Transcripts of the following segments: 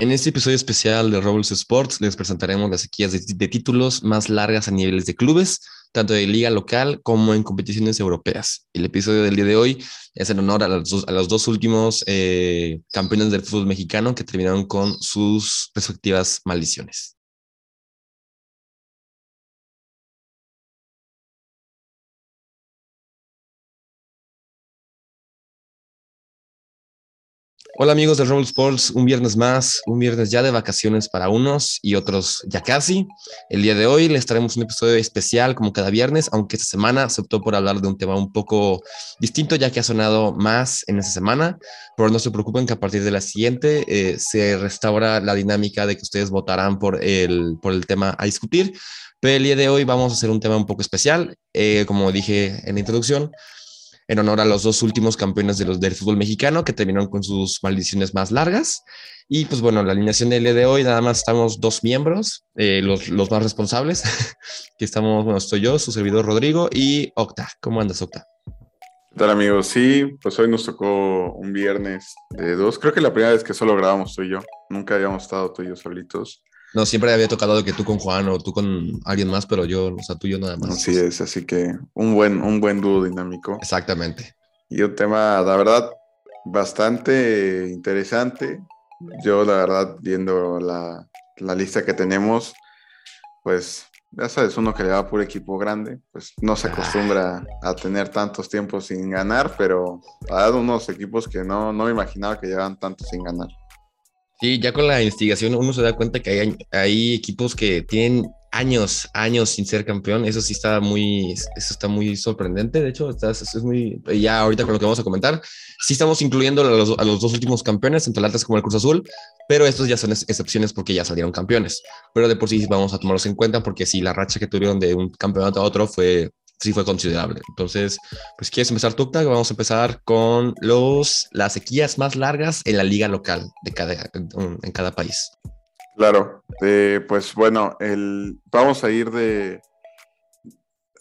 En este episodio especial de Robles Sports les presentaremos las sequías de, títulos más largas a niveles de clubes, tanto de liga local como en competiciones europeas. El episodio del día de hoy es en honor a los dos, últimos eh, campeones del fútbol mexicano que terminaron con sus respectivas maldiciones. Hola amigos de Roll Sports, un viernes más, un viernes ya de vacaciones para unos y otros ya casi. El día de hoy les traemos un episodio especial como cada viernes, aunque esta semana se optó por hablar de un tema un poco distinto ya que ha sonado más en esta semana, pero no se preocupen que a partir de la siguiente eh, se restaura la dinámica de que ustedes votarán por el, por el tema a discutir. Pero el día de hoy vamos a hacer un tema un poco especial, eh, como dije en la introducción en honor a los dos últimos campeones de los, del fútbol mexicano que terminaron con sus maldiciones más largas. Y pues bueno, la alineación día de hoy nada más estamos dos miembros, eh, los, los, más responsables, que estamos, bueno, estoy yo, su servidor Rodrigo y Octa. ¿Cómo andas, Octa? ¿Qué tal, amigos? Sí, pues hoy nos tocó un viernes de dos. Creo que la primera vez que solo grabamos tú y yo. Nunca habíamos estado tú y yo solitos. No, siempre había tocado que tú con Juan o tú con alguien más, pero yo, o sea, tú y yo nada más. Así es, así que un buen, un buen dúo dinámico. Exactamente. Y un tema, la verdad, bastante interesante. Yo, la verdad, viendo la, la lista que tenemos, pues ya sabes, uno que le va por equipo grande, pues no se acostumbra a tener tantos tiempos sin ganar, pero ha dado unos equipos que no, no me imaginaba que llevaban tanto sin ganar. Sí, ya con la investigación uno se da cuenta que hay, hay equipos que tienen años, años sin ser campeón. Eso sí está muy, eso está muy sorprendente. De hecho, está, es muy, ya ahorita con lo que vamos a comentar, sí estamos incluyendo a los, a los dos últimos campeones, tanto el Atlas como el Cruz Azul, pero estos ya son excepciones porque ya salieron campeones. Pero de por sí vamos a tomarlos en cuenta porque si la racha que tuvieron de un campeonato a otro fue sí fue considerable. Entonces, pues quieres empezar tú, vamos a empezar con los, las sequías más largas en la liga local de cada, en cada país. Claro, eh, pues bueno, vamos a ir de,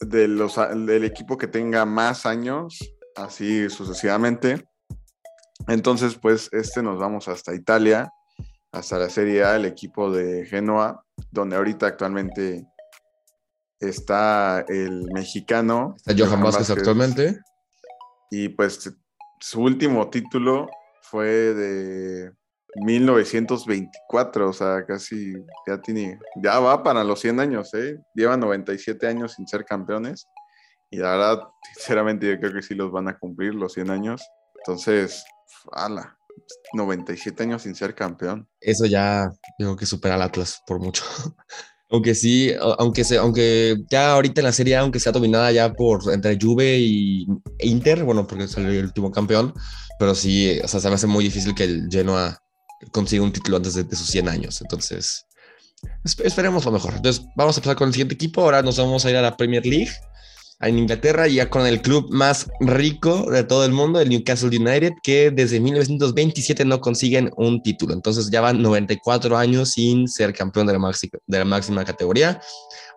de los, del equipo que tenga más años, así sucesivamente. Entonces, pues este nos vamos hasta Italia, hasta la Serie A, el equipo de Genoa, donde ahorita actualmente está el mexicano. Está Johan, Vázquez, actualmente. Y pues su último título fue de 1924, o sea, casi ya tiene, ya va para los 100 años, ¿eh? Lleva 97 años sin ser campeones. Y la verdad, sinceramente, yo creo que sí los van a cumplir los 100 años. Entonces, ala, 97 años sin ser campeón. Eso ya tengo que supera al Atlas por mucho. Aunque sí, aunque, se, aunque ya ahorita en la serie, aunque sea dominada ya por entre Juve y Inter, bueno, porque salió el último campeón, pero sí, o sea, se me hace muy difícil que el Genoa consiga un título antes de, de sus 100 años. Entonces, esperemos lo mejor. Entonces, vamos a empezar con el siguiente equipo. Ahora nos vamos a ir a la Premier League en Inglaterra, ya con el club más rico de todo el mundo, el Newcastle United, que desde 1927 no consiguen un título. Entonces ya van 94 años sin ser campeón de la, máxima, de la máxima categoría.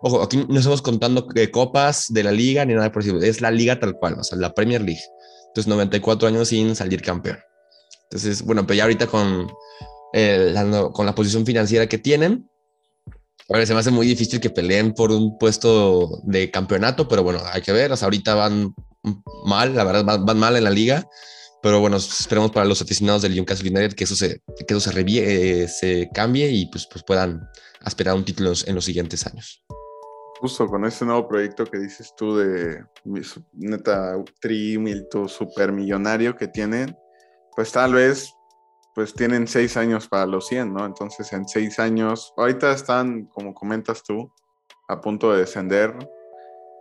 Ojo, aquí no estamos contando copas de la liga ni nada por eso, es la liga tal cual, o sea, la Premier League. Entonces 94 años sin salir campeón. Entonces, bueno, pero ya ahorita con, eh, con la posición financiera que tienen, Ahora se me hace muy difícil que peleen por un puesto de campeonato, pero bueno, hay que ver. O ahorita van mal, la verdad, van, mal en la liga. Pero bueno, esperemos para los aficionados del Newcastle United que eso se, que eso se, eh, se cambie y pues, pues puedan aspirar a un título en los siguientes años. Justo con ese nuevo proyecto que dices tú de neta trimilto supermillonario que tienen, pues tal vez pues tienen seis años para los 100, ¿no? Entonces en seis años, ahorita están, como comentas tú, a punto de descender.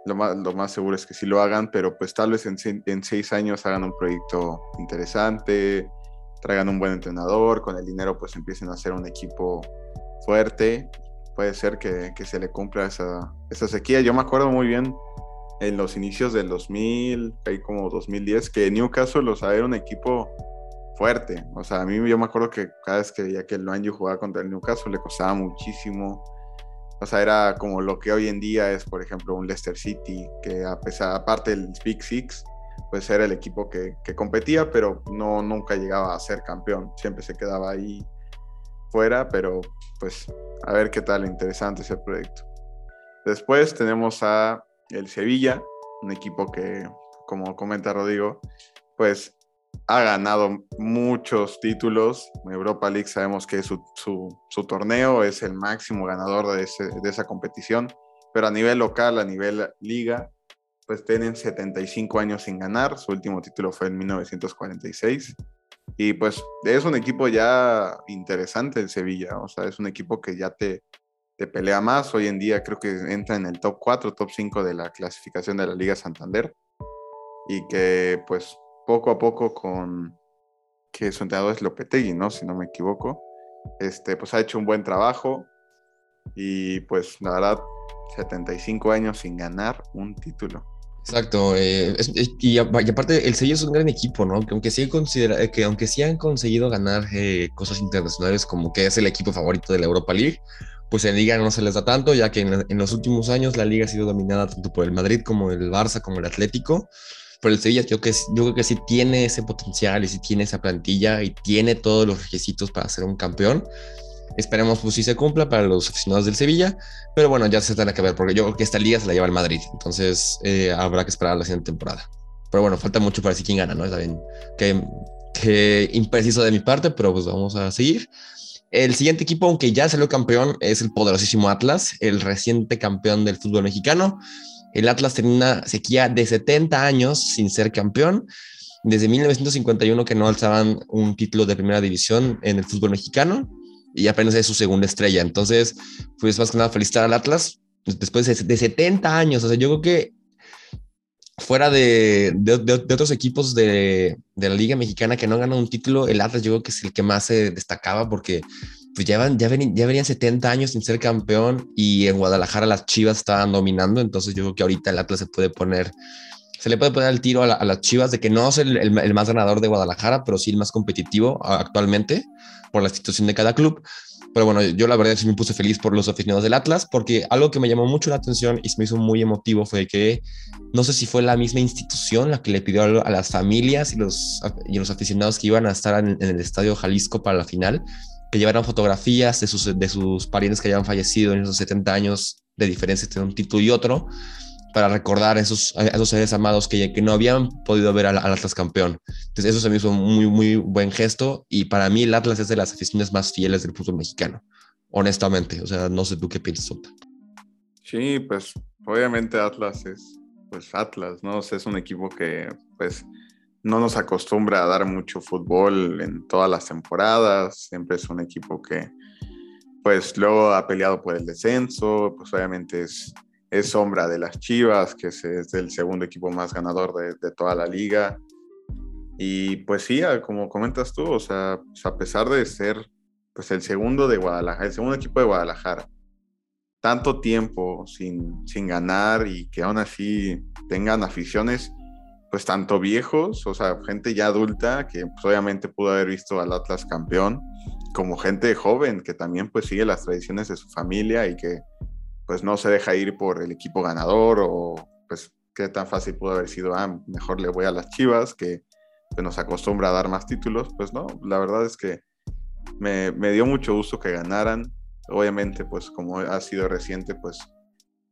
Lo más, lo más seguro es que sí lo hagan, pero pues tal vez en, seis años hagan un proyecto interesante, traigan un buen entrenador, con el dinero pues empiecen a hacer un equipo fuerte. Puede ser que, que se le cumpla esa, esa sequía. Yo me acuerdo muy bien en los inicios del 2000, ahí como 2010, que Newcastle, o sea, era un equipo fuerte. O sea, a mí yo me acuerdo que cada vez que veía que el Manju jugaba contra el Newcastle le costaba muchísimo. O sea, era como lo que hoy en día es, por ejemplo, un Leicester City, que a pesar, aparte del Big Six, pues era el equipo que, que, competía, pero no nunca llegaba a ser campeón. Siempre se quedaba ahí fuera, pero pues a ver qué tal, interesante ese proyecto. Después tenemos a el Sevilla, un equipo que, como comenta Rodrigo, pues ha ganado muchos títulos. Europa League sabemos que su, su, torneo es el máximo ganador de, de, esa competición, pero a nivel local, a nivel liga, pues tienen 75 años sin ganar. Su último título fue en 1946. Y pues es un equipo ya interesante el Sevilla, o sea, es un equipo que ya te, te pelea más. Hoy en día creo que entra en el top 4, top 5 de la clasificación de la Liga Santander. Y que pues poco a poco con que su entrenador es Lopetegui, ¿no? Si no me equivoco. Este, pues ha hecho un buen trabajo y pues la verdad 75 años sin ganar un título. Exacto, eh, y, aparte el Sevilla es un gran equipo, ¿no? Que aunque sí, considera, que aunque sí han conseguido ganar eh, cosas internacionales como que es el equipo favorito de la Europa League, pues en Liga no se les da tanto, ya que en, los últimos años la Liga ha sido dominada tanto por el Madrid como el Barça como el Atlético, pero el Sevilla yo, que, yo creo que sí tiene ese potencial y sí tiene esa plantilla y tiene todos los requisitos para ser un campeón. Esperemos pues si se cumpla para los aficionados del Sevilla, pero bueno, ya se tendrá que ver, porque yo creo que esta liga se la lleva el Madrid, entonces eh, habrá que esperar la siguiente temporada. Pero bueno, falta mucho para decir quién gana, ¿no? Está bien, que, que impreciso de mi parte, pero pues vamos a seguir. El siguiente equipo, aunque ya salió campeón, es el poderosísimo Atlas, el reciente campeón del fútbol mexicano. El Atlas tiene una sequía de 70 años sin ser campeón. Desde 1951 que no alzaban un título de primera división en el fútbol mexicano y apenas es su segunda estrella. Entonces, pues más que nada felicitar al Atlas después de, 70 años. O sea, yo creo que fuera de, de, otros equipos de, de, la Liga Mexicana que no han un título, el Atlas yo creo que es el que más se destacaba porque pues ya, van, ya, ven, ya venían 70 años sin ser campeón y en Guadalajara las Chivas estaban dominando, entonces yo creo que ahorita el Atlas se puede poner, se le puede poner el tiro a, las Chivas de que no es el, el, más ganador de Guadalajara, pero sí el más competitivo actualmente por la situación de cada club. Pero bueno, yo la verdad sí me puse feliz por los aficionados del Atlas, porque algo que me llamó mucho la atención y se me hizo muy emotivo fue que no sé si fue la misma institución la que le pidió a las familias y los, y los aficionados que iban a estar en, en el Estadio Jalisco para la final, que llevaran fotografías de sus, de sus parientes que habían fallecido en esos 70 años de diferencia entre un título y otro, para recordar a esos, a esos seres amados que, que no habían podido ver al, Atlas campeón. Entonces eso se me hizo un muy, muy buen gesto y para mí el Atlas es de las aficiones más fieles del fútbol mexicano, honestamente. O sea, no sé tú qué piensas, Sota. Sí, pues obviamente Atlas es pues Atlas, ¿no? es un equipo que pues no nos acostumbra a dar mucho fútbol en todas las temporadas, siempre es un equipo que pues luego ha peleado por el descenso, pues obviamente es, es sombra de las Chivas, que es, el segundo equipo más ganador de, toda la liga. Y pues sí, como comentas tú, o sea, pues, a pesar de ser pues el segundo de Guadalajara, el segundo equipo de Guadalajara, tanto tiempo sin, sin ganar y que aún así tengan aficiones, pues tanto viejos, o sea, gente ya adulta que pues, obviamente pudo haber visto al Atlas campeón, como gente joven que también pues sigue las tradiciones de su familia y que pues no se deja ir por el equipo ganador o pues qué tan fácil pudo haber sido, ah, mejor le voy a las Chivas que pues, nos acostumbra a dar más títulos, pues no, la verdad es que me, me dio mucho gusto que ganaran, obviamente pues como ha sido reciente pues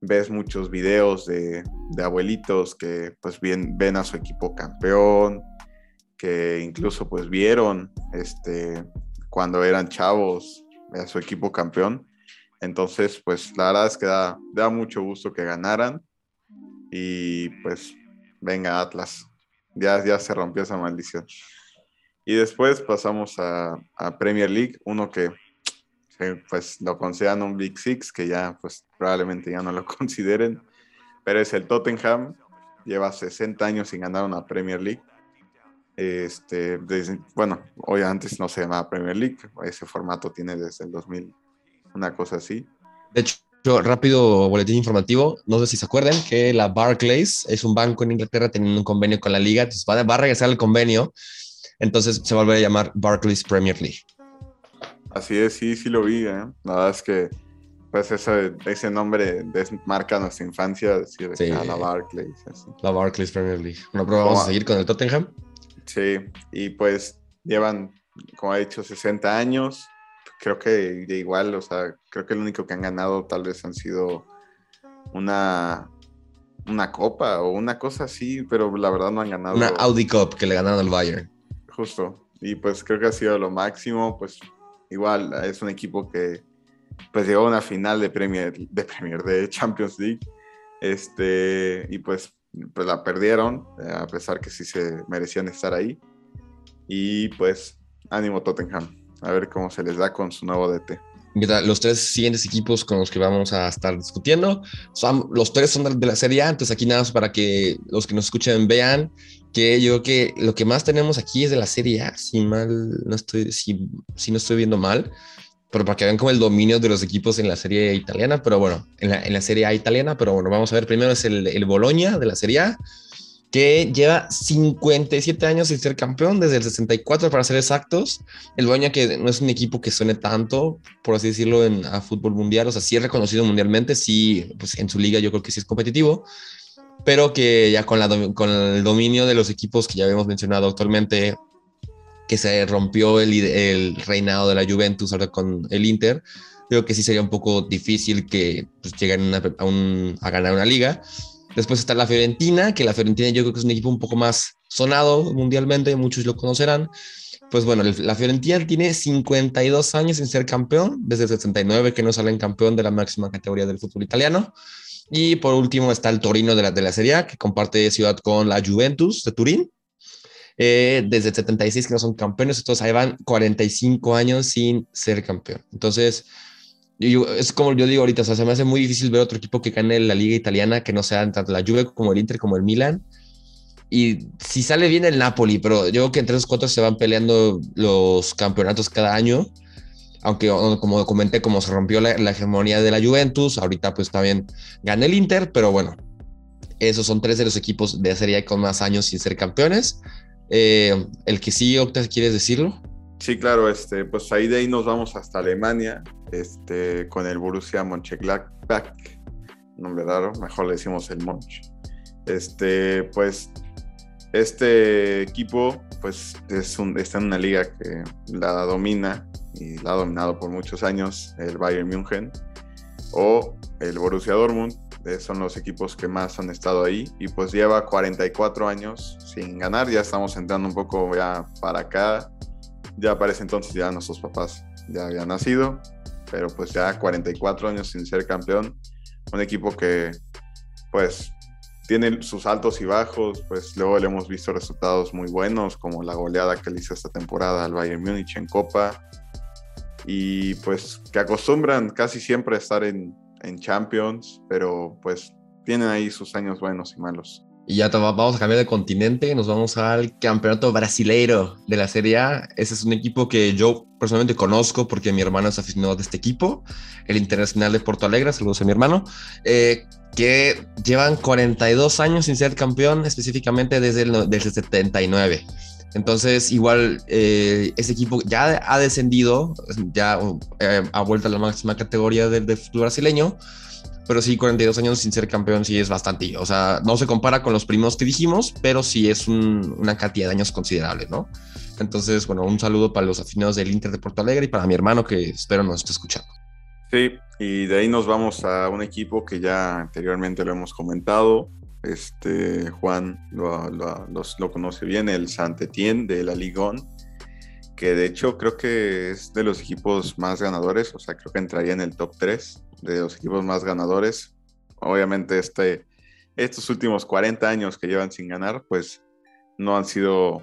ves muchos videos de, abuelitos que pues bien, ven a su equipo campeón, que incluso pues vieron este, cuando eran chavos a su equipo campeón. Entonces pues la verdad es que da, da mucho gusto que ganaran y pues venga Atlas, ya, ya se rompió esa maldición. Y después pasamos a, a Premier League, uno que pues lo consideran un Big Six, que ya pues probablemente ya no lo consideren, pero es el Tottenham, lleva 60 años sin ganar una Premier League. Este, bueno, hoy antes no se llamaba Premier League, ese formato tiene desde el 2000, una cosa así. De hecho, rápido boletín informativo, no sé si se acuerdan que la Barclays es un banco en Inglaterra teniendo un convenio con la liga, entonces va a regresar el convenio, entonces se vuelve a llamar Barclays Premier League. Así es, sí, sí lo vi, ¿eh? La verdad es que pues ese, ese nombre marca nuestra infancia, decir, sí. la Barclays. La Barclays Premier League. Bueno, pero vamos a seguir con el Tottenham. Sí, y pues llevan, como ha dicho, 60 años creo que de igual, o sea, creo que el único que han ganado tal vez han sido una, una copa o una cosa así, pero la verdad no han ganado. Una Audi Cup que le ganaron al Bayern. Justo. Y pues creo que ha sido lo máximo, pues igual es un equipo que pues llegó a una final de Premier, de Premier, de Champions League, este, y pues, pues la perdieron, a pesar que sí se merecían estar ahí. Y pues, ánimo Tottenham, a ver cómo se les da con su nuevo DT. Los tres siguientes equipos con los que vamos a estar discutiendo, son, los tres son de la Serie A, entonces aquí nada más para que los que nos escuchen vean que yo que lo que más tenemos aquí es de la Serie A, si mal no estoy, si, si no estoy viendo mal, pero para que vean como el dominio de los equipos en la Serie italiana, pero bueno, en la, en la Serie A italiana, pero bueno, vamos a ver, primero es el, el Boloña de la Serie A, que lleva 57 años sin ser campeón, desde el 64 para ser exactos. El Boloña que no es un equipo que suene tanto, por así decirlo, en a fútbol mundial, o sea, sí es reconocido mundialmente, sí, pues en su liga yo creo que sí es competitivo, pero que ya con, la, con el dominio de los equipos que ya habíamos mencionado actualmente, que se rompió el, el reinado de la Juventus ahora con el Inter, creo que sí sería un poco difícil que pues, lleguen a, a, ganar una liga. Después está la Fiorentina, que la Fiorentina yo creo que es un equipo un poco más sonado mundialmente, muchos lo conocerán. Pues bueno, la Fiorentina tiene 52 años sin ser campeón, desde el 69 que no salen campeón de la máxima categoría del fútbol italiano. Y por último está el Torino de la, de la Serie A, que comparte ciudad con la Juventus de Turín. Eh, desde el 76 que no son campeones, entonces ahí van 45 años sin ser campeón. Entonces, yo, es como yo digo ahorita, o sea, se me hace muy difícil ver otro equipo que gane la liga italiana que no sea tanto la Juve como el Inter como el Milan. Y si sale bien el Napoli, pero yo creo que entre esos cuatro se van peleando los campeonatos cada año. Aunque, como comenté, como se rompió la, hegemonía de la Juventus, ahorita pues también gana el Inter, pero bueno, esos son tres de los equipos de Serie A con más años sin ser campeones. Eh, el que sí, Octa, ¿quieres decirlo? Sí, claro, este, pues ahí de ahí nos vamos hasta Alemania, este, con el Borussia Mönchengladbach, nombre raro, mejor le decimos el Monch. Este, pues, este equipo, pues, es un, está en una liga que la domina y la ha dominado por muchos años el Bayern München o el Borussia Dortmund, eh, son los equipos que más han estado ahí y pues lleva 44 años sin ganar, ya estamos entrando un poco ya para acá, ya parece entonces ya nuestros papás ya habían nacido, pero pues ya 44 años sin ser campeón, un equipo que pues tiene sus altos y bajos, pues luego le hemos visto resultados muy buenos, como la goleada que le hizo esta temporada al Bayern Múnich en Copa, y pues que acostumbran casi siempre a estar en, en Champions, pero pues tienen ahí sus años buenos y malos. Y ya vamos a cambiar de continente, nos vamos al campeonato brasileiro de la Serie A. Ese es un equipo que yo personalmente conozco porque mi hermano es aficionado de este equipo, el Internacional de Porto Alegre, saludos a mi hermano, eh, que llevan 42 años sin ser campeón, específicamente desde el desde 79. Entonces, igual eh, ese equipo ya ha descendido, ya eh, ha vuelto a la máxima categoría del, fútbol brasileño, pero sí, 42 años sin ser campeón sí es bastante. O sea, no se compara con los primos que dijimos, pero sí es un, una cantidad de años considerable, ¿no? Entonces, bueno, un saludo para los afinados del Inter de Porto Alegre y para mi hermano que espero nos esté escuchando. Sí, y de ahí nos vamos a un equipo que ya anteriormente lo hemos comentado, este, Juan lo, conoce bien, el Saint-Étienne de la Ligón, que de hecho creo que es de los equipos más ganadores, o sea, creo que entraría en el top 3 de los equipos más ganadores. Obviamente este, estos últimos 40 años que llevan sin ganar, pues no han sido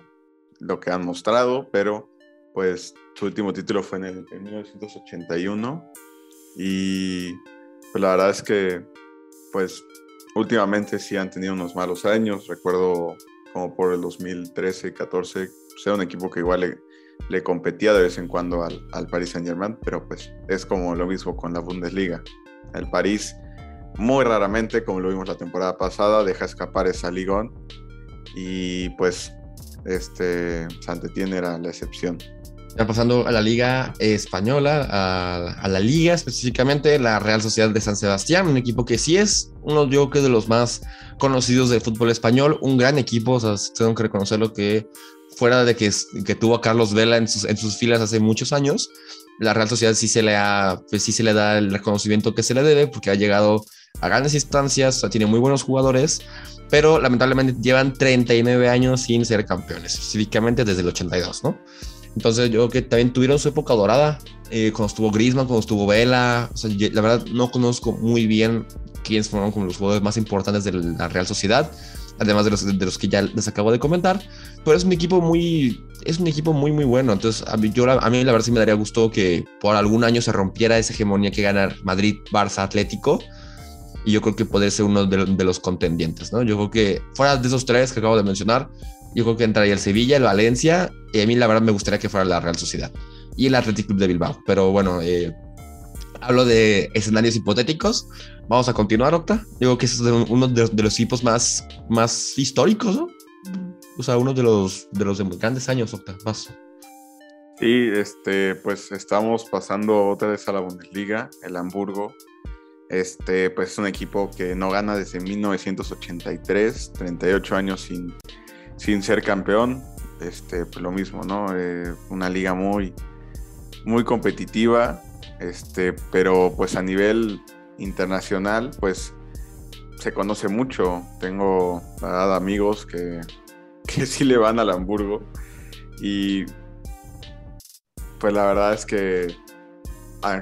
lo que han mostrado, pero pues su último título fue en, el, en 1981 y pues la verdad es que pues últimamente sí han tenido unos malos años. Recuerdo como por el 2013, 14, pues era un equipo que igual le, competía de vez en cuando al, al Paris Saint Germain, pero pues es como lo mismo con la Bundesliga. El París muy raramente, como lo vimos la temporada pasada, deja escapar esa ligón y pues este era la excepción. Ya pasando a la Liga Española, a, la Liga específicamente, la Real Sociedad de San Sebastián, un equipo que sí es uno, yo creo de los más conocidos del fútbol español, un gran equipo, o sea, tengo que reconocerlo que fuera de que, que tuvo a Carlos Vela en sus, filas hace muchos años, la Real Sociedad sí se le ha, pues sí se le da el reconocimiento que se le debe porque ha llegado a grandes instancias, tiene muy buenos jugadores, pero lamentablemente llevan 39 años sin ser campeones, específicamente desde el 82, ¿no? Entonces yo creo que también tuvieron su época dorada, eh, cuando estuvo Griezmann, cuando estuvo Vela, o sea, la verdad no conozco muy bien quiénes fueron como los jugadores más importantes de la Real Sociedad, además de los, de los que ya les acabo de comentar, pero es un equipo muy, es un equipo muy, muy bueno. Entonces, a mí, yo, a mí la verdad sí me daría gusto que por algún año se rompiera esa hegemonía que gana Madrid, Barça, Atlético. Y yo creo que puede ser uno de, de, los contendientes, ¿no? Yo creo que fuera de esos tres que acabo de mencionar, yo creo que entraría el Sevilla, el Valencia, y a mí la verdad me gustaría que fuera la Real Sociedad y el Athletic Club de Bilbao. Pero bueno, eh, hablo de escenarios hipotéticos. Vamos a continuar, Octa. Digo que es uno de, los equipos más, más históricos, ¿no? O sea, uno de los, de los grandes años, Octa. Vas. Sí, este, pues estamos pasando otra vez a la Bundesliga, el Hamburgo. Este, pues es un equipo que no gana desde 1983, 38 años sin, sin ser campeón. Este, pues lo mismo, ¿no? Eh, una liga muy, muy competitiva, este, pero pues a nivel internacional, pues se conoce mucho. Tengo amigos que, que sí le van al Hamburgo y pues la verdad es que,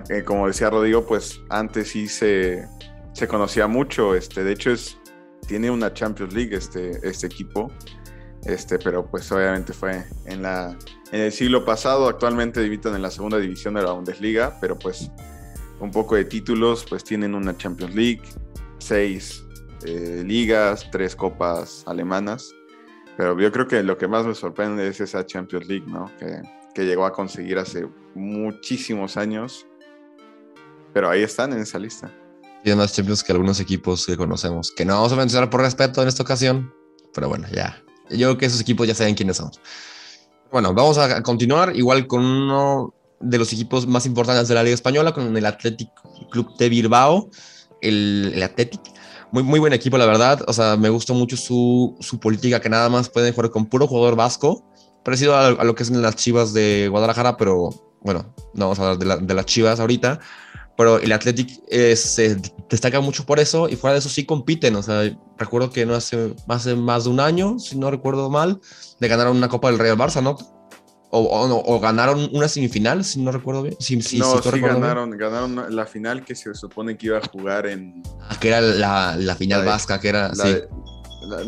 eh, como decía Rodrigo, pues antes sí se, se conocía mucho. Este, de hecho, es, tiene una Champions League este, este equipo. Este, pero pues obviamente fue en, la, en el siglo pasado. Actualmente habitan en la segunda división de la Bundesliga, pero pues un poco de títulos, pues tienen una Champions League, seis eh, ligas, tres copas alemanas. Pero yo creo que lo que más me sorprende es esa Champions League, ¿no? Que, que llegó a conseguir hace muchísimos años. Pero ahí están en esa lista. Y más Champions que algunos equipos que conocemos, que no vamos a mencionar por respeto en esta ocasión, pero bueno, ya. Yo creo que esos equipos ya saben quiénes somos. Bueno, vamos a continuar igual con uno de los equipos más importantes de la Liga Española, con el Athletic Club de Bilbao, el, el Athletic. Muy, muy buen equipo, la verdad. O sea, me gustó mucho su, su política, que nada más pueden jugar con puro jugador vasco, parecido a, a, lo que es en las Chivas de Guadalajara, pero bueno, no vamos a hablar de, la, de las Chivas ahorita. Pero el Athletic eh, se destaca mucho por eso y fuera de eso sí compiten. O sea, recuerdo que no hace, hace más de un año, si no recuerdo mal, le ganaron una Copa del Rey al Barça, ¿no? O, o, o, ganaron una semifinal, si no recuerdo bien. Si, si, no, si sí ganaron, bien. ganaron la final que se supone que iba a jugar en... Ah, que era la, la final la de, vasca, que era... La sí. de,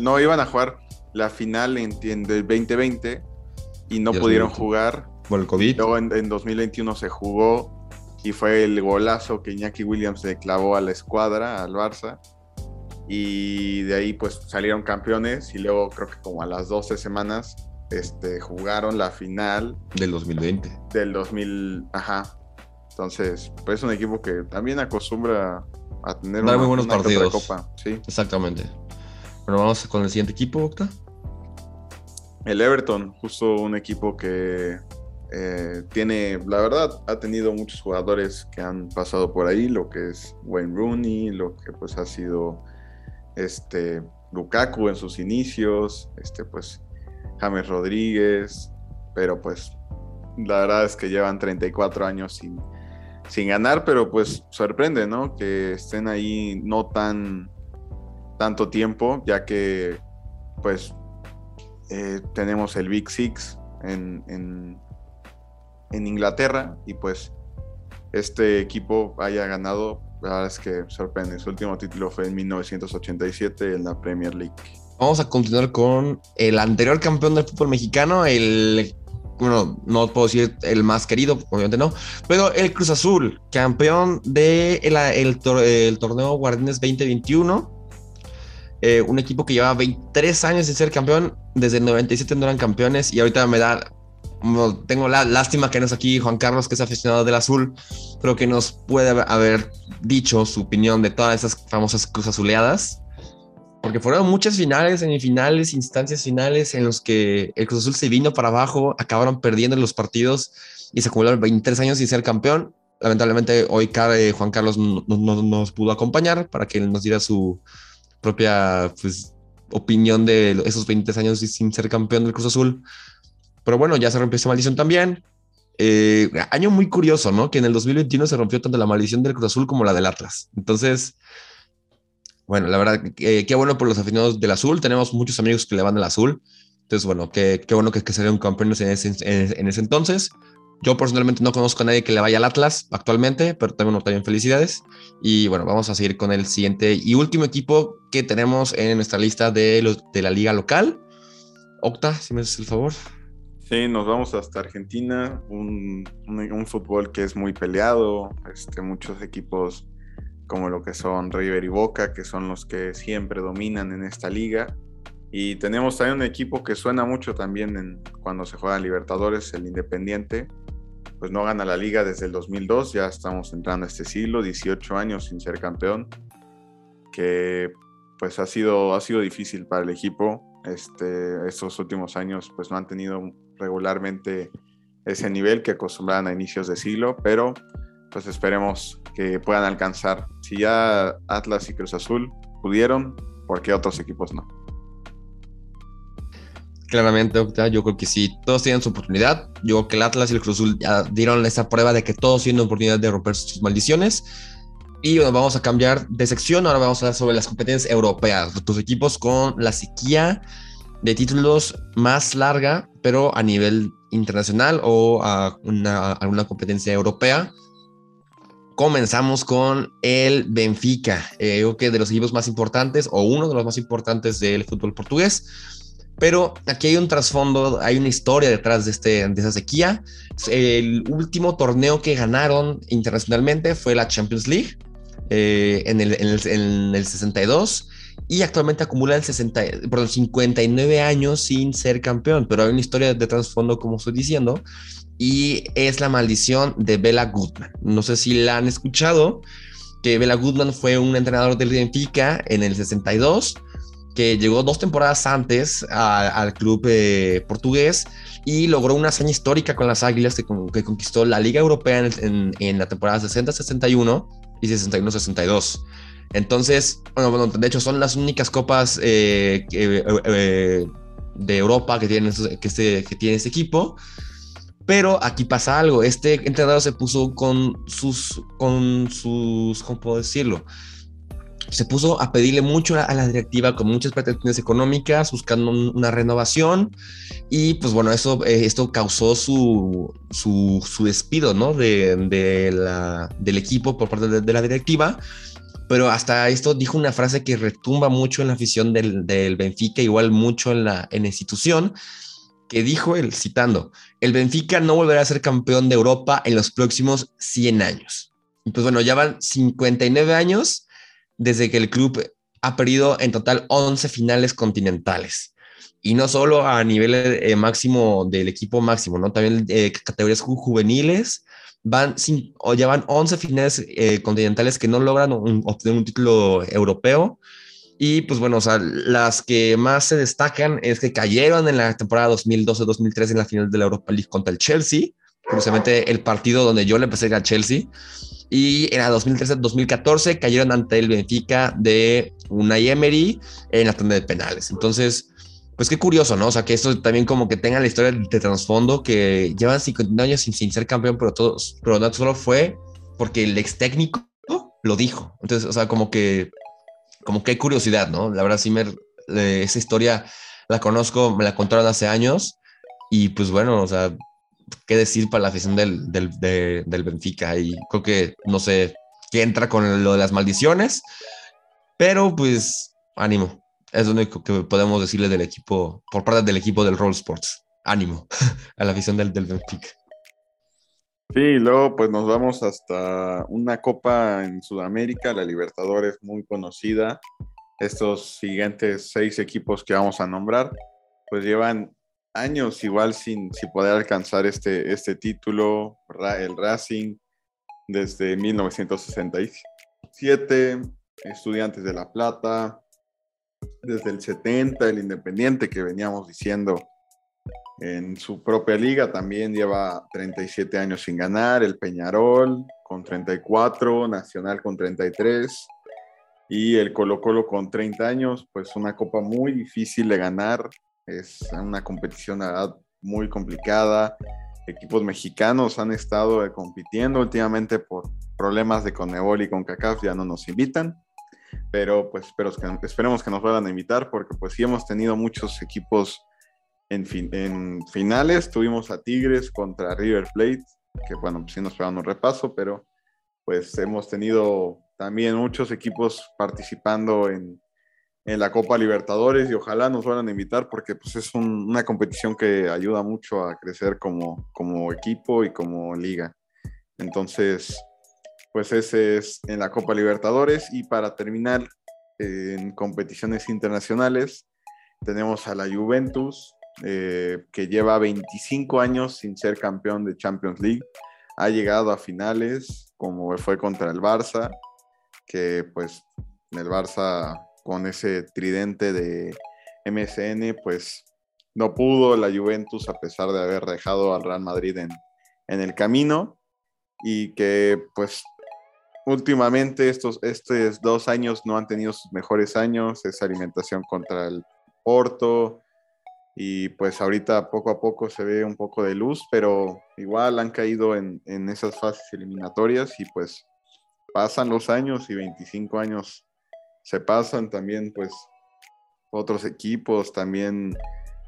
no, iban a jugar la final en, en del 2020 y no pudieron jugar. Por el COVID. Luego en, en 2021 se jugó y fue el golazo que Iñaki Williams le clavó a la escuadra, al Barça. Y de ahí pues salieron campeones y luego creo que como a las 12 semanas este, jugaron la final. Del 2020. Del 2000, ajá. Entonces, pues es un equipo que también acostumbra a tener Dar una, muy buenos una partidos. copa. Sí. Exactamente. Bueno, vamos con el siguiente equipo, Octa. El Everton, justo un equipo que eh, tiene, la verdad, ha tenido muchos jugadores que han pasado por ahí, lo que es Wayne Rooney, lo que pues ha sido este Lukaku en sus inicios, este pues James Rodríguez, pero pues la verdad es que llevan 34 años sin, sin ganar, pero pues sorprende, ¿no? Que estén ahí no tan tanto tiempo, ya que pues eh, tenemos el Big Six en, en, en, Inglaterra y pues este equipo haya ganado, la verdad es que sorprende. Su último título fue en 1987 en la Premier League. Vamos a continuar con el anterior campeón del fútbol mexicano, el bueno, no puedo decir el más querido, obviamente no, pero el Cruz Azul, campeón del de el, el, torneo Guardianes 2021. Eh, un equipo que lleva 23 años sin ser campeón, desde el 97 no eran campeones y ahorita me da, tengo la lástima que no es aquí Juan Carlos, que es aficionado del azul, creo que nos puede haber dicho su opinión de todas esas famosas Cruz Azuleadas porque fueron muchas finales, semifinales, instancias finales en los que el Cruz Azul se vino para abajo, acabaron perdiendo los partidos y se acumularon 23 años sin ser campeón. Lamentablemente hoy eh, Juan Carlos no, no, no, nos pudo acompañar para que nos diera su propia pues, opinión de esos 23 años sin ser campeón del Cruz Azul. Pero bueno, ya se rompió esa maldición también. Eh, año muy curioso, ¿no? Que en el 2021 se rompió tanto la maldición del Cruz Azul como la del Atlas. Entonces, bueno, la verdad, qué bueno por los aficionados del Azul. Tenemos muchos amigos que le van al Azul. Entonces, bueno, qué, bueno que, que salieron campeones en ese, en, ese entonces. Yo personalmente no conozco a nadie que le vaya al Atlas actualmente, pero también, también felicidades. Y bueno, vamos a seguir con el siguiente y último equipo que tenemos en nuestra lista de la liga local. Octa, si me haces el favor. Sí, nos vamos hasta Argentina, un, un, fútbol que es muy peleado, este, muchos equipos como lo que son River y Boca, que son los que siempre dominan en esta liga. Y tenemos también un equipo que suena mucho también cuando se juega Libertadores, el Independiente. Pues no gana la liga desde el 2002, ya estamos entrando a este siglo, 18 años sin ser campeón, que pues ha sido, ha sido difícil para el equipo. Este, estos últimos años pues no han tenido regularmente ese nivel que acostumbraban a inicios de siglo, pero pues esperemos que puedan alcanzar. Si ya Atlas y Cruz Azul pudieron, ¿por qué otros equipos no? Claramente, yo creo que sí, todos tienen su oportunidad. Yo creo que el Atlas y el Cruz Azul ya dieron esa prueba de que todos tienen oportunidad de romper sus maldiciones. Y bueno, vamos a cambiar de sección. Ahora vamos a hablar sobre las competencias europeas. Tus equipos con la sequía de títulos más larga, pero a nivel internacional o a una, a una competencia europea. Comenzamos con el Benfica, eh, creo que de los equipos más importantes o uno de los más importantes del fútbol portugués. Pero aquí hay un trasfondo, hay una historia detrás de, este, de esa sequía. El último torneo que ganaron internacionalmente fue la Champions League eh, en, el, en, el, en, el, 62 y actualmente acumula el 60, perdón, 59 años sin ser campeón. Pero hay una historia de trasfondo, como estoy diciendo, y es la maldición de Bela Goodman. No sé si la han escuchado, que Bela Goodman fue un entrenador del Benfica en el 62, que llegó dos temporadas antes al club eh, portugués y logró una hazaña histórica con las Águilas que, que conquistó la Liga Europea en, en, la temporada 60-61 y 61-62. Entonces, bueno, bueno, de hecho son las únicas copas eh, eh, de Europa que tiene, este, que tiene este equipo. Pero aquí pasa algo, este entrenador se puso con sus, con sus, ¿cómo puedo decirlo? Se puso a pedirle mucho a la directiva con muchas pretensiones económicas, buscando una renovación y pues bueno, eso, eh, esto causó su, su, su despido, ¿no? De, la, del equipo por parte de, la directiva. Pero hasta esto dijo una frase que retumba mucho en la afición del, del Benfica, igual mucho en la, en institución, que dijo él, citando, el Benfica no volverá a ser campeón de Europa en los próximos 100 años. Y pues bueno, ya van 59 años desde que el club ha perdido en total 11 finales continentales. Y no solo a nivel eh, máximo del equipo máximo, ¿no? También eh, categorías juveniles van o ya van 11 finales eh, continentales que no logran obtener un título europeo y pues bueno, o sea, las que más se destacan es que cayeron en la temporada 2012-2013 en la final de la Europa League contra el Chelsea, curiosamente el partido donde yo le empecé a Chelsea. Y en la 2013-2014 cayeron ante el Benfica de Unai Emery en la tanda de penales. Entonces, pues qué curioso, ¿no? O sea, que esto también como que tenga la historia de trasfondo que llevan 50 años sin, sin ser campeón, pero, todos, pero no solo fue porque el ex técnico lo dijo. Entonces, o sea, como que como que hay curiosidad, ¿no? La verdad sí me, esa historia la conozco, me la contaron hace años y pues bueno, o sea, qué decir para la afición del, del, del Benfica y creo que, no sé, qué entra con lo de las maldiciones, pero pues ánimo, es lo único que podemos decirle del equipo, por parte del equipo del Roll Sports, ánimo a la afición del, del Benfica. Sí, luego pues nos vamos hasta una copa en Sudamérica, la Libertadores muy conocida. Estos siguientes seis equipos que vamos a nombrar, pues llevan años igual sin, sin poder alcanzar este, este título, el Racing desde 1967, Estudiantes de La Plata, desde el 70, el Independiente que veníamos diciendo en su propia liga también lleva 37 años sin ganar, el Peñarol con 34, Nacional con 33 y el Colo Colo con 30 años, pues una copa muy difícil de ganar, es una competición muy complicada, equipos mexicanos han estado eh, compitiendo últimamente por problemas de Conebol y con CACAF, ya no nos invitan, pero pues esperemos que nos vuelvan a invitar porque pues sí hemos tenido muchos equipos en, en finales, tuvimos a Tigres contra River Plate, que bueno, pues sí nos pegaron un repaso, pero pues hemos tenido también muchos equipos participando en, en la Copa Libertadores y ojalá nos vuelvan a invitar porque pues, es una competición que ayuda mucho a crecer como, como equipo y como liga. Entonces, pues ese es en la Copa Libertadores. Y para terminar en competiciones internacionales tenemos a la Juventus eh, que lleva 25 años sin ser campeón de Champions League. Ha llegado a finales como fue contra el Barça, que pues el Barça con ese tridente de MSN, pues no pudo. La Juventus a pesar de haber dejado al Real Madrid en, en el camino. Y que pues últimamente estos, estos dos años no han tenido sus mejores años, esa alimentación contra el Porto y pues ahorita poco a poco se ve un poco de luz, pero igual han caído en, en esas fases eliminatorias y pues pasan los años y 25 años se pasan también, pues otros equipos también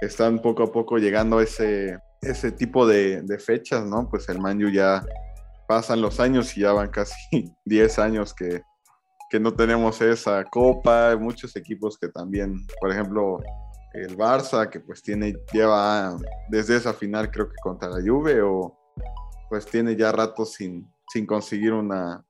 están poco a poco llegando a ese, ese tipo de, fechas, ¿no? Pues el Manju ya pasan los años y ya van casi 10 años que, que no tenemos esa copa, muchos equipos que también, por ejemplo, el Barça, que pues tiene, lleva desde esa final creo que contra la Juve, o pues tiene ya rato sin, sin conseguir una,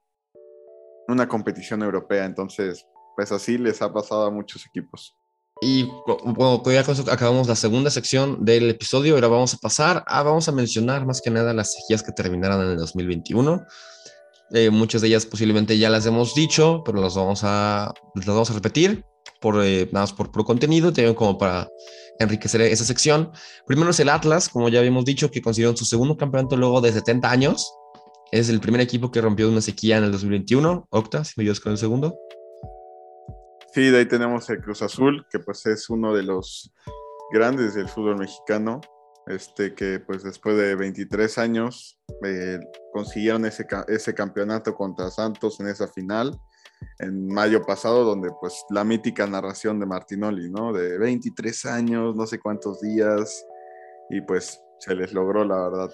una competición europea, entonces pues así les ha pasado a muchos equipos. Y bueno, con eso acabamos la segunda sección del episodio. Ahora vamos a pasar a, vamos a mencionar más que nada las sequías que terminaron en el 2021. Eh, muchas de ellas posiblemente ya las hemos dicho, pero las vamos a, las vamos a repetir por, eh, nada más por, por contenido, tengo como para enriquecer esa sección. Primero es el Atlas, como ya habíamos dicho, que consiguieron su segundo campeonato luego de 70 años. Es el primer equipo que rompió una sequía en el 2021. Octa, si me ayudas con el segundo. Sí, de ahí tenemos el Cruz Azul, que pues es uno de los grandes del fútbol mexicano, este que pues después de 23 años eh, consiguieron ese, ese campeonato contra Santos en esa final en mayo pasado, donde pues la mítica narración de Martinoli, ¿no? De 23 años, no sé cuántos días, y pues se les logró, la verdad.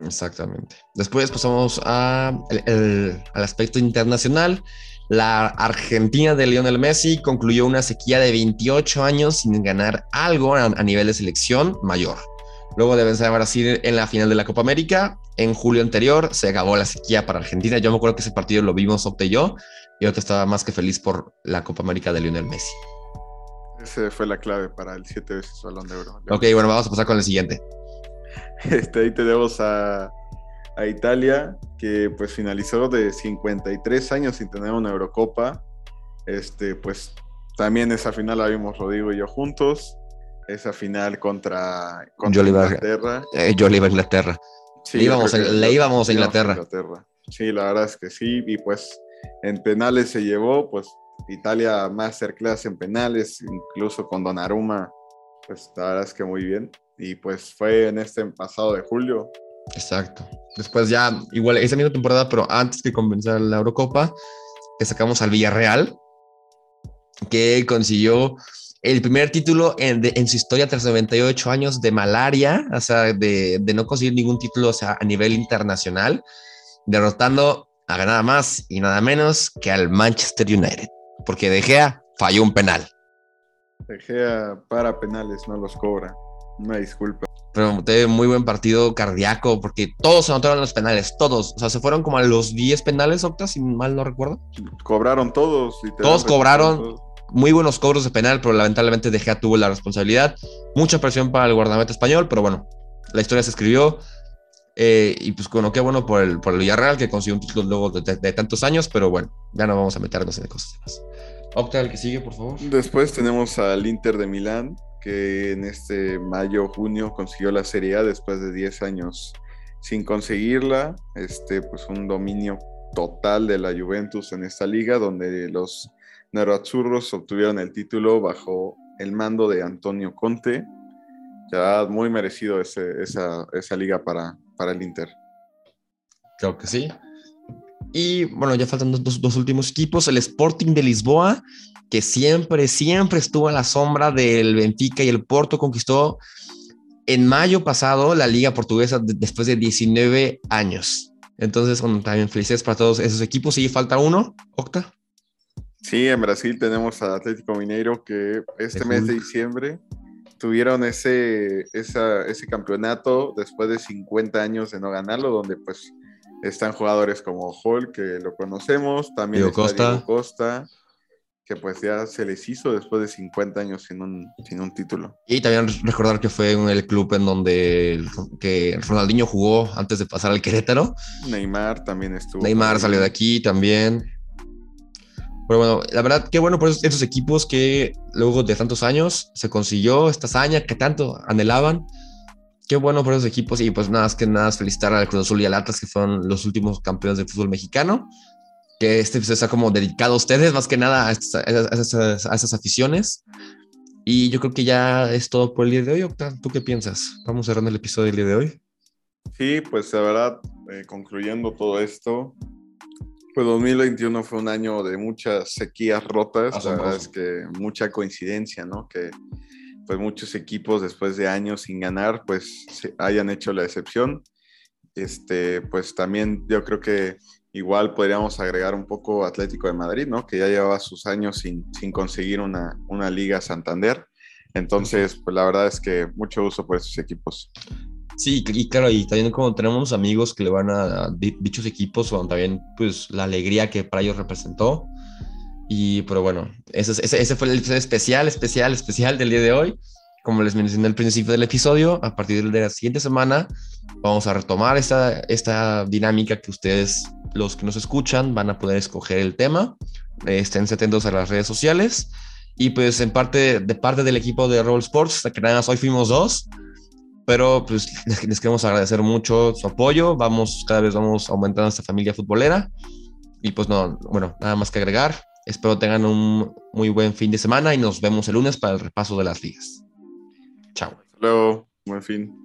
Exactamente. Después pasamos a al aspecto internacional. La Argentina de Lionel Messi concluyó una sequía de 28 años sin ganar algo a, nivel de selección mayor. Luego de vencer a Brasil en la final de la Copa América, en julio anterior se acabó la sequía para Argentina. Yo me acuerdo que ese partido lo vimos Opte y yo, y ahora estaba más que feliz por la Copa América de Lionel Messi. Ese fue la clave para el siete veces balón de oro. Ok, bueno, vamos a pasar con el siguiente. Este, ahí tenemos a a Italia, que pues finalizó de 53 años sin tener una Eurocopa. Este, pues también esa final la vimos Rodrigo y yo juntos. Esa final contra, contra Inglaterra. Eh, yo le iba a Inglaterra. Sí, le íbamos, le íbamos a Inglaterra. Sí, la verdad es que sí. Y pues en penales se llevó, pues Italia masterclass en penales, incluso con Donnarumma. Pues la verdad es que muy bien. Y pues fue en este pasado de julio, Exacto. Después ya, igual esa misma temporada, pero antes que comenzar la Eurocopa, le sacamos al Villarreal, que consiguió el primer título en, su historia tras 98 años de malaria, o sea, de, no conseguir ningún título o sea, a nivel internacional, derrotando a nada más y nada menos que al Manchester United, porque De Gea falló un penal. De Gea para penales, no los cobra. Una disculpa pero tuve muy buen partido cardíaco porque todos se anotaron los penales, todos. O sea, se fueron como a los 10 penales, Octa, si mal no recuerdo. Cobraron todos. todos cobraron. Muy buenos cobros de penal, pero lamentablemente De Gea tuvo la responsabilidad. Mucha presión para el guardameta español, pero bueno, la historia se escribió. Eh, y pues bueno, qué bueno por el, por el Villarreal que consiguió un título luego de, tantos años, pero bueno, ya no vamos a meternos en cosas más. Octa, el que sigue, por favor. Después tenemos al Inter de Milán, que en este mayo, junio consiguió la Serie A después de 10 años sin conseguirla. Este, pues un dominio total de la Juventus en esta liga, donde los Nerazzurros obtuvieron el título bajo el mando de Antonio Conte. Ya muy merecido esa, esa, liga para, para el Inter. Creo que sí. Y bueno, ya faltan dos, dos, últimos equipos. El Sporting de Lisboa, que siempre, siempre estuvo a la sombra del Benfica y el Porto, conquistó en mayo pasado la Liga Portuguesa después de 19 años. Entonces, bueno, también felicidades para todos esos equipos. Y falta uno, Octa. Sí, en Brasil tenemos al Atlético Mineiro que este mes de diciembre tuvieron ese, ese campeonato después de 50 años de no ganarlo, donde pues están jugadores como Hall, que lo conocemos, también Costa. Costa, que pues ya se les hizo después de 50 años sin un, sin un título. Y también recordar que fue en el club en donde que Ronaldinho jugó antes de pasar al Querétaro. Neymar también estuvo. Neymar salió de aquí también. Pero bueno, la verdad, qué bueno por esos, equipos que luego de tantos años se consiguió esta hazaña que tanto anhelaban. Qué bueno por esos equipos y pues nada más que nada felicitar al Cruz Azul y al Atlas que fueron los últimos campeones del fútbol mexicano. Que este episodio está como dedicado a ustedes más que nada a, esas, aficiones. Y yo creo que ya es todo por el día de hoy, Octa. ¿Tú qué piensas? Vamos cerrando el episodio del día de hoy. Sí, pues la verdad, eh, concluyendo todo esto, pues 2021 fue un año de muchas sequías rotas, la verdad es que mucha coincidencia, ¿no? Que pues muchos equipos después de años sin ganar, pues hayan hecho la excepción. Este, pues también yo creo que igual podríamos agregar un poco Atlético de Madrid, ¿no? Que ya llevaba sus años sin, sin conseguir una, una Liga Santander. Entonces, pues la verdad es que mucho uso por esos equipos. Sí, y claro, y también como tenemos amigos que le van a dichos equipos, o también pues la alegría que para ellos representó. Y pero bueno, ese, ese, fue el especial, especial, especial del día de hoy. Como les mencioné al principio del episodio, a partir de la siguiente semana vamos a retomar esta, esta dinámica que ustedes, los que nos escuchan, van a poder escoger el tema. Estén atentos a las redes sociales. Y pues en parte, de parte del equipo de Roll Sports, que nada más hoy fuimos dos, pero pues les, queremos agradecer mucho su apoyo. Vamos, cada vez vamos aumentando esta familia futbolera. Y pues no, bueno, nada más que agregar. Espero tengan un muy buen fin de semana y nos vemos el lunes para el repaso de las ligas. Chao. Hasta luego. Buen fin.